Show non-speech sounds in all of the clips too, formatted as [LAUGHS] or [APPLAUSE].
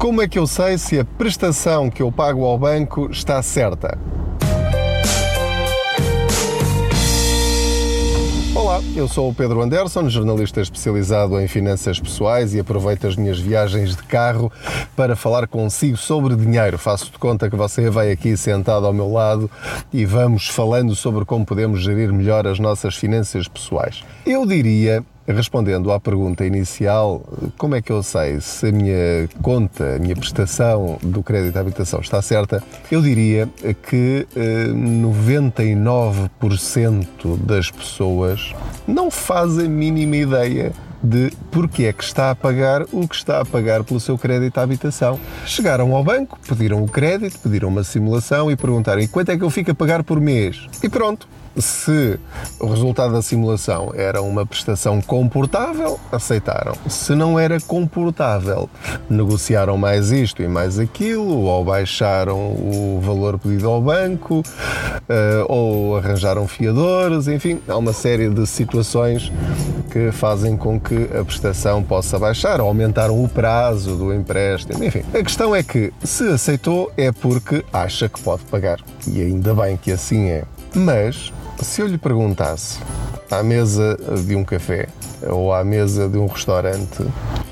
Como é que eu sei se a prestação que eu pago ao banco está certa? Olá, eu sou o Pedro Anderson, jornalista especializado em finanças pessoais e aproveito as minhas viagens de carro para falar consigo sobre dinheiro. Faço de conta que você vai aqui sentado ao meu lado e vamos falando sobre como podemos gerir melhor as nossas finanças pessoais. Eu diria Respondendo à pergunta inicial, como é que eu sei se a minha conta, a minha prestação do crédito à habitação está certa? Eu diria que eh, 99% das pessoas não fazem a mínima ideia de porque é que está a pagar o que está a pagar pelo seu crédito à habitação. Chegaram ao banco, pediram o crédito, pediram uma simulação e perguntaram quanto é que eu fico a pagar por mês? E pronto, se o resultado da simulação era uma prestação comportável, aceitaram. Se não era comportável, negociaram mais isto e mais aquilo, ou baixaram o valor pedido ao banco, eh, ou arranjaram fiadores, enfim, há uma série de situações que fazem com que a prestação possa baixar, ou aumentaram o prazo do empréstimo, enfim. A questão é que se aceitou é porque acha que pode pagar. E ainda bem que assim é. Mas se eu lhe perguntasse à mesa de um café ou à mesa de um restaurante,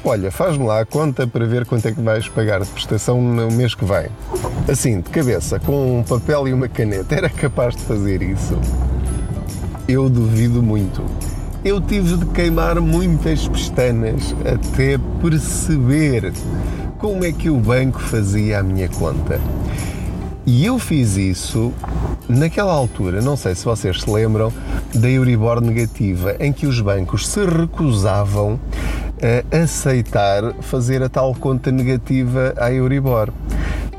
olha, faz-me lá a conta para ver quanto é que vais pagar de prestação no mês que vem. Assim, de cabeça, com um papel e uma caneta, era capaz de fazer isso? Eu duvido muito. Eu tive de queimar muitas pestanas até perceber como é que o banco fazia a minha conta. E eu fiz isso naquela altura, não sei se vocês se lembram, da Euribor negativa, em que os bancos se recusavam a aceitar fazer a tal conta negativa à Euribor.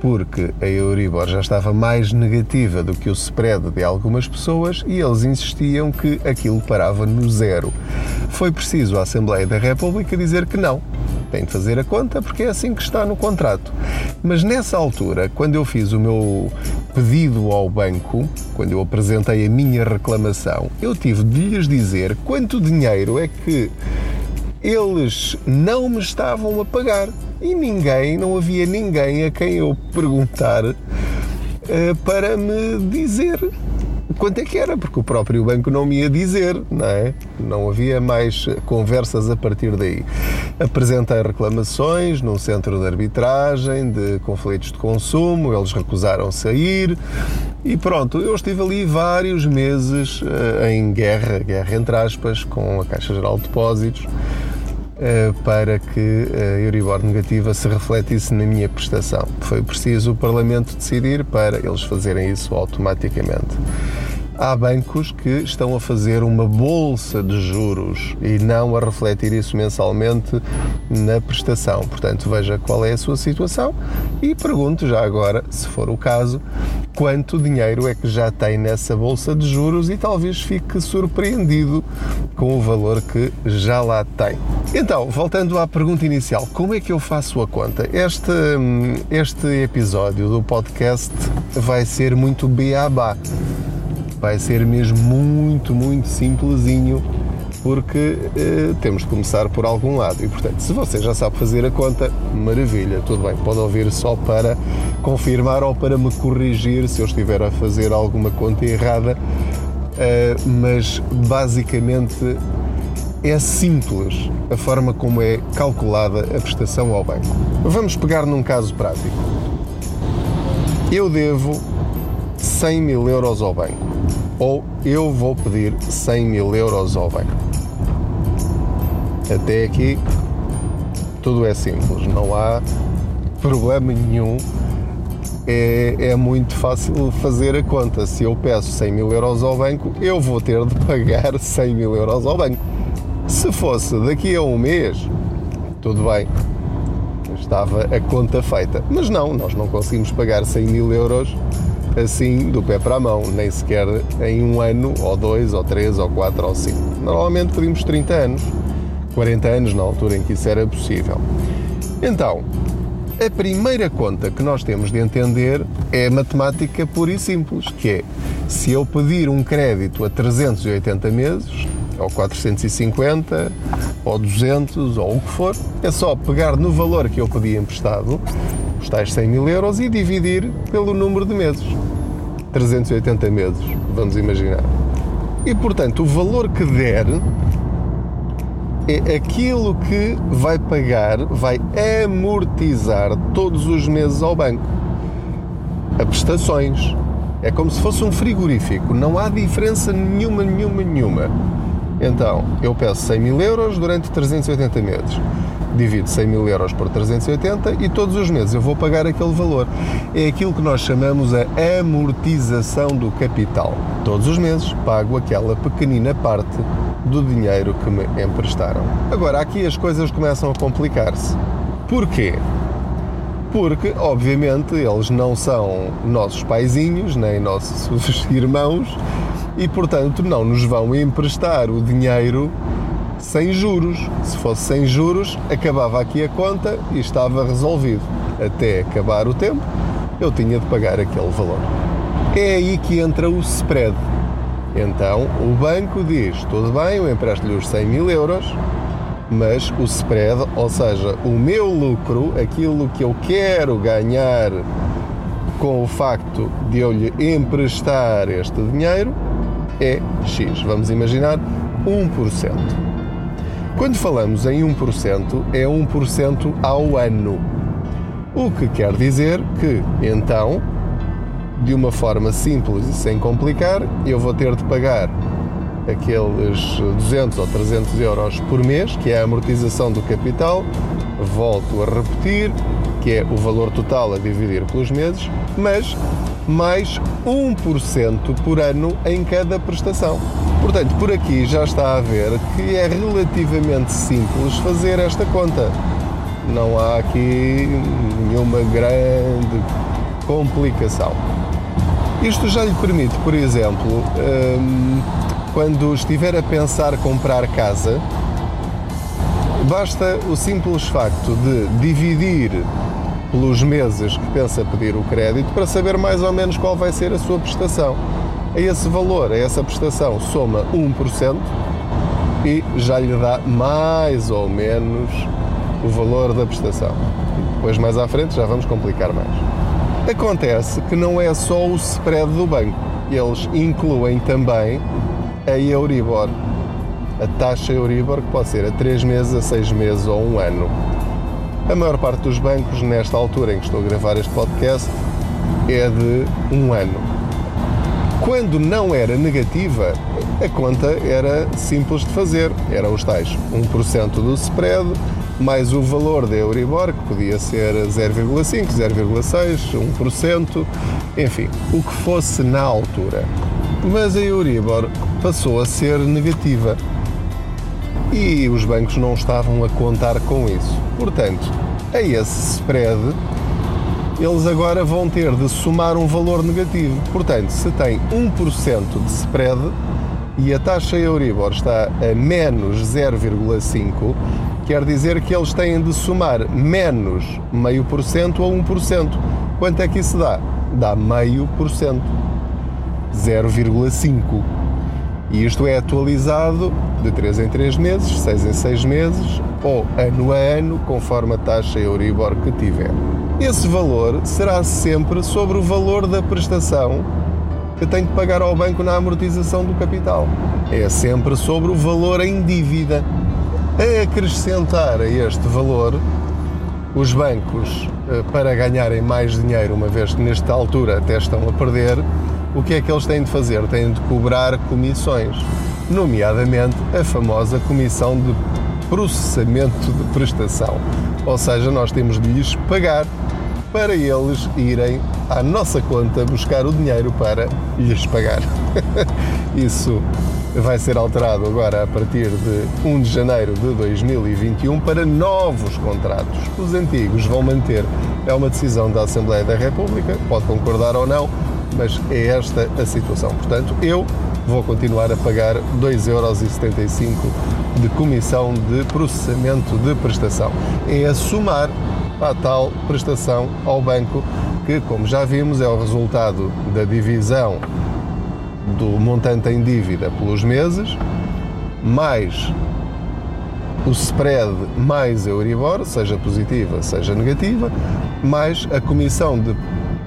Porque a Euribor já estava mais negativa do que o spread de algumas pessoas e eles insistiam que aquilo parava no zero. Foi preciso a Assembleia da República dizer que não, tem de fazer a conta porque é assim que está no contrato. Mas nessa altura, quando eu fiz o meu pedido ao banco, quando eu apresentei a minha reclamação, eu tive de lhes dizer quanto dinheiro é que eles não me estavam a pagar. E ninguém, não havia ninguém a quem eu perguntar uh, para me dizer quanto é que era, porque o próprio banco não me ia dizer, não é? Não havia mais conversas a partir daí. Apresentei reclamações num centro de arbitragem de conflitos de consumo, eles recusaram sair e pronto, eu estive ali vários meses uh, em guerra, guerra entre aspas, com a Caixa Geral de Depósitos para que a Euribor negativa se refletisse na minha prestação. Foi preciso o Parlamento decidir para eles fazerem isso automaticamente há bancos que estão a fazer uma bolsa de juros e não a refletir isso mensalmente na prestação. Portanto, veja qual é a sua situação e pergunte já agora, se for o caso, quanto dinheiro é que já tem nessa bolsa de juros e talvez fique surpreendido com o valor que já lá tem. Então, voltando à pergunta inicial, como é que eu faço a conta? Este, este episódio do podcast vai ser muito beabá vai ser mesmo muito, muito simplesinho porque eh, temos de começar por algum lado. E portanto, se você já sabe fazer a conta, maravilha, tudo bem, pode ouvir só para confirmar ou para me corrigir se eu estiver a fazer alguma conta errada, eh, mas basicamente é simples a forma como é calculada a prestação ao banco. Vamos pegar num caso prático. Eu devo 100 mil euros ao banco ou eu vou pedir 100 mil euros ao banco. Até aqui tudo é simples, não há problema nenhum. É, é, muito fácil fazer a conta. Se eu peço 100 mil euros ao banco, eu vou ter de pagar [LAUGHS] 100 mil euros ao banco. Se fosse daqui a um mês, tudo bem, estava a conta feita. Mas não, nós não conseguimos pagar 100 mil euros assim do pé para a mão, nem sequer em um ano, ou dois, ou três, ou quatro, ou cinco. Normalmente pedimos 30 anos, 40 anos na altura em que isso era possível. Então, a primeira conta que nós temos de entender é matemática pura e simples, que é se eu pedir um crédito a 380 meses, ou 450, ou 200, ou o que for. É só pegar no valor que eu pedi emprestado, os tais 100 mil euros, e dividir pelo número de meses. 380 meses, vamos imaginar. E portanto, o valor que der é aquilo que vai pagar, vai amortizar todos os meses ao banco. A prestações. É como se fosse um frigorífico, não há diferença nenhuma, nenhuma, nenhuma. Então, eu peço 100 mil euros durante 380 meses. Divido 100 mil euros por 380 e todos os meses eu vou pagar aquele valor. É aquilo que nós chamamos a amortização do capital. Todos os meses pago aquela pequenina parte do dinheiro que me emprestaram. Agora, aqui as coisas começam a complicar-se. Porquê? Porque, obviamente, eles não são nossos paizinhos, nem nossos [LAUGHS] irmãos, e, portanto, não nos vão emprestar o dinheiro sem juros. Se fosse sem juros, acabava aqui a conta e estava resolvido. Até acabar o tempo, eu tinha de pagar aquele valor. É aí que entra o spread. Então, o banco diz: tudo bem, eu empresto-lhe os 100 mil euros, mas o spread, ou seja, o meu lucro, aquilo que eu quero ganhar com o facto de eu lhe emprestar este dinheiro, é X. Vamos imaginar 1%. Quando falamos em 1%, é 1% ao ano. O que quer dizer que, então, de uma forma simples e sem complicar, eu vou ter de pagar aqueles 200 ou 300 euros por mês, que é a amortização do capital, volto a repetir, que é o valor total a dividir pelos meses, mas mais 1% por ano em cada prestação. Portanto, por aqui já está a ver que é relativamente simples fazer esta conta. Não há aqui nenhuma grande complicação. Isto já lhe permite, por exemplo, hum, quando estiver a pensar comprar casa, basta o simples facto de dividir pelos meses que pensa pedir o crédito para saber mais ou menos qual vai ser a sua prestação. A esse valor, a essa prestação, soma 1% e já lhe dá mais ou menos o valor da prestação. Depois, mais à frente, já vamos complicar mais. Acontece que não é só o spread do banco, eles incluem também a Euribor, a taxa Euribor, que pode ser a 3 meses, a 6 meses ou um ano. A maior parte dos bancos, nesta altura em que estou a gravar este podcast, é de um ano. Quando não era negativa, a conta era simples de fazer. Era os tais 1% do spread, mais o valor da Euribor, que podia ser 0,5, 0,6, 1%, enfim, o que fosse na altura. Mas a Euribor passou a ser negativa e os bancos não estavam a contar com isso. Portanto, a esse spread, eles agora vão ter de somar um valor negativo. Portanto, se tem 1% de spread e a taxa Euribor está a menos 0,5, quer dizer que eles têm de somar menos meio por cento a 1%. Quanto é que isso dá? Dá meio por cento. 0,5. E isto é atualizado de 3 em 3 meses, 6 em 6 meses ou ano a ano, conforme a taxa Euribor que tiver. Esse valor será sempre sobre o valor da prestação que tem que pagar ao banco na amortização do capital. É sempre sobre o valor em dívida. A acrescentar a este valor, os bancos, eh, para ganharem mais dinheiro, uma vez que nesta altura até estão a perder, o que é que eles têm de fazer? Têm de cobrar comissões, nomeadamente a famosa comissão de processamento de prestação. Ou seja, nós temos de lhes pagar para eles irem à nossa conta buscar o dinheiro para lhes pagar. [LAUGHS] Isso vai ser alterado agora a partir de 1 de janeiro de 2021 para novos contratos. Os antigos vão manter. É uma decisão da Assembleia da República, pode concordar ou não, mas é esta a situação. Portanto, eu vou continuar a pagar 2,75€ de comissão de processamento de prestação. É a somar a tal prestação ao banco, que, como já vimos, é o resultado da divisão do montante em dívida pelos meses mais o spread mais Euribor, seja positiva, seja negativa, mais a comissão de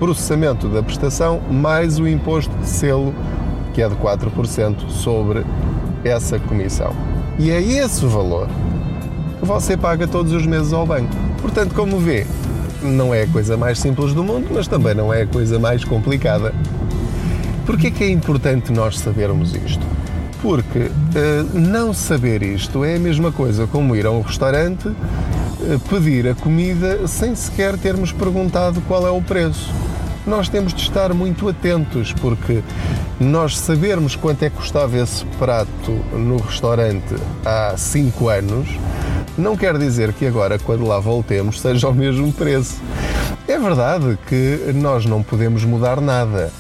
processamento da prestação, mais o imposto de selo, que é de 4% sobre essa comissão. E é esse o valor que você paga todos os meses ao banco. Portanto, como vê, não é a coisa mais simples do mundo, mas também não é a coisa mais complicada. Porquê que é importante nós sabermos isto? Porque uh, não saber isto é a mesma coisa como ir a um restaurante uh, pedir a comida sem sequer termos perguntado qual é o preço. Nós temos de estar muito atentos porque nós sabermos quanto é que custava esse prato no restaurante há 5 anos não quer dizer que agora, quando lá voltemos, seja o mesmo preço. É verdade que nós não podemos mudar nada.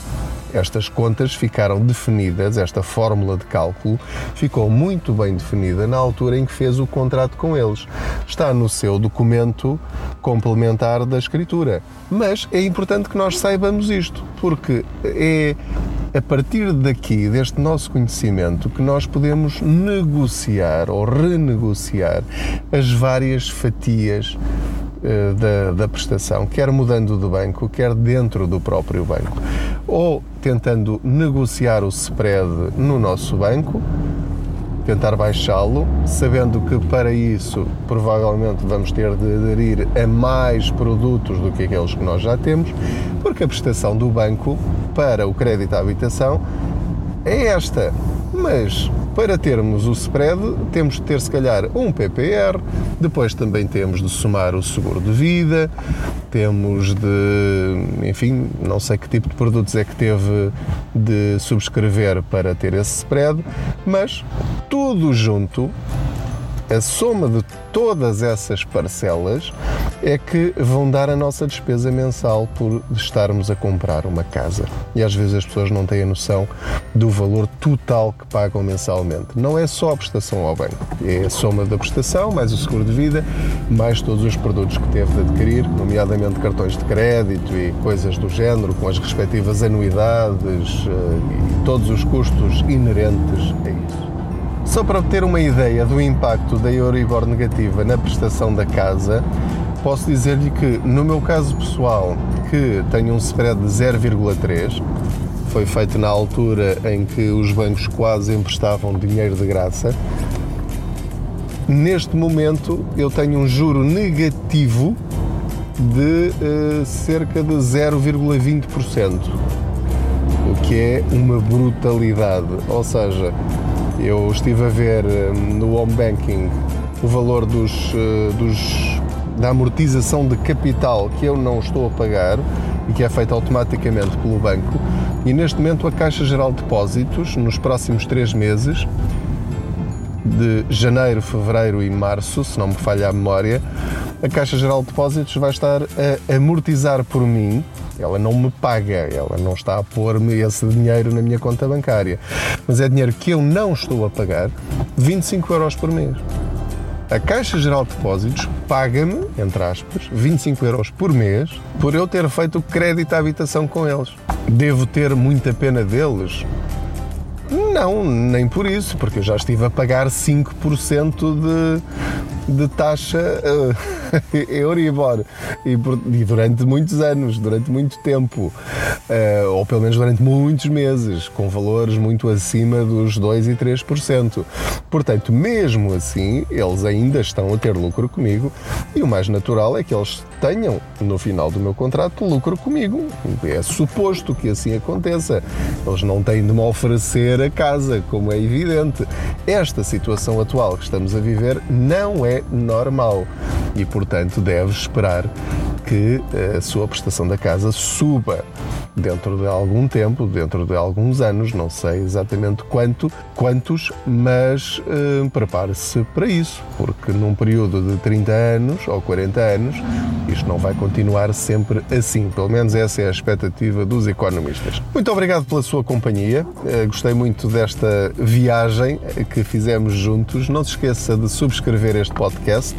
Estas contas ficaram definidas, esta fórmula de cálculo ficou muito bem definida na altura em que fez o contrato com eles. Está no seu documento complementar da escritura. Mas é importante que nós saibamos isto, porque é a partir daqui, deste nosso conhecimento, que nós podemos negociar ou renegociar as várias fatias da, da prestação, quer mudando de banco, quer dentro do próprio banco, ou tentando negociar o spread no nosso banco, tentar baixá-lo, sabendo que para isso provavelmente vamos ter de aderir a mais produtos do que aqueles que nós já temos, porque a prestação do banco para o crédito à habitação é esta. Mas para termos o spread, temos de ter se calhar um PPR, depois também temos de somar o seguro de vida, temos de, enfim, não sei que tipo de produtos é que teve de subscrever para ter esse spread, mas tudo junto a soma de todas essas parcelas é que vão dar a nossa despesa mensal por estarmos a comprar uma casa. E às vezes as pessoas não têm a noção do valor total que pagam mensalmente. Não é só a prestação ao banco, é a soma da prestação, mais o seguro de vida, mais todos os produtos que teve de adquirir, nomeadamente cartões de crédito e coisas do género, com as respectivas anuidades eh, e todos os custos inerentes a isso. Só para ter uma ideia do impacto da Euribor negativa na prestação da casa, posso dizer-lhe que, no meu caso pessoal, que tenho um spread de 0,3, foi feito na altura em que os bancos quase emprestavam dinheiro de graça. Neste momento, eu tenho um juro negativo de uh, cerca de 0,20%, o que é uma brutalidade. Ou seja, eu estive a ver hum, no home banking o valor dos, eh, dos, da amortização de capital que eu não estou a pagar e que é feita automaticamente pelo banco. E neste momento a Caixa Geral de Depósitos, nos próximos três meses, de janeiro, fevereiro e março, se não me falha a memória, a Caixa Geral de Depósitos vai estar a amortizar por mim ela não me paga, ela não está a pôr-me esse dinheiro na minha conta bancária. Mas é dinheiro que eu não estou a pagar, 25 euros por mês. A Caixa Geral de Depósitos paga-me, entre aspas, 25 euros por mês por eu ter feito crédito à habitação com eles. Devo ter muita pena deles? Não, nem por isso, porque eu já estive a pagar 5% de, taxa [LAUGHS] uh, Euribor e, e, durante muitos anos, durante muito tempo, uh, ou pelo menos durante muitos meses, com valores muito acima dos 2 e 3%. Portanto, mesmo assim, eles ainda estão a ter lucro comigo e o mais natural é que eles tenham, no final do meu contrato, lucro comigo. É suposto que assim aconteça. Eles não têm de me oferecer a casa, como é evidente. Esta situação atual que estamos a viver não é normal e, portanto, deve esperar que a sua prestação da casa suba dentro de algum tempo, dentro de alguns anos, não sei exatamente quanto, quantos, mas uh, prepare-se para isso, porque num período de 30 anos ou 40 anos, isto não vai continuar sempre assim. Pelo menos essa é a expectativa dos economistas. Muito obrigado pela sua companhia. Uh, gostei muito desta viagem que fizemos juntos. Não se esqueça de subscrever este podcast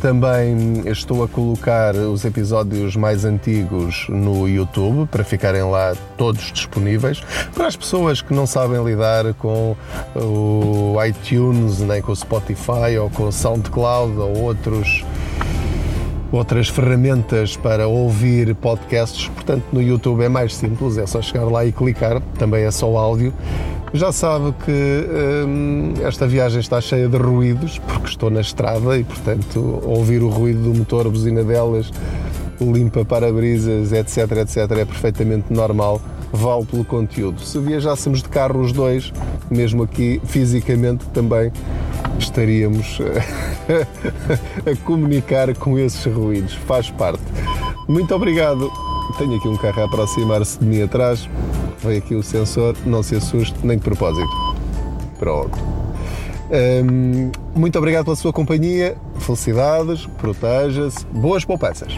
Também estou a colocar os episódios mais antigos no YouTube para ficarem lá todos disponíveis. Para as pessoas que não sabem lidar com o iTunes, nem com o Spotify ou com o SoundCloud ou outros outras ferramentas para ouvir podcasts, portanto no YouTube é mais simples, é só chegar lá e clicar, também é só áudio. Já sabe que hum, esta viagem está cheia de ruídos, porque estou na estrada e, portanto, ouvir o ruído do motor, a buzina delas, limpa para-brisas, etc, etc, é perfeitamente normal, vale pelo conteúdo. Se viajássemos de carro os dois, mesmo aqui fisicamente também, estaríamos [LAUGHS] a comunicar com esses ruídos. Faz parte. Muito obrigado. Tenho aqui um carro a aproximar-se de mim atrás. Vem aqui o sensor, não se assuste, nem de propósito. Pronto. Hum, muito obrigado pela sua companhia. Felicidades, proteja-se, boas poupanças.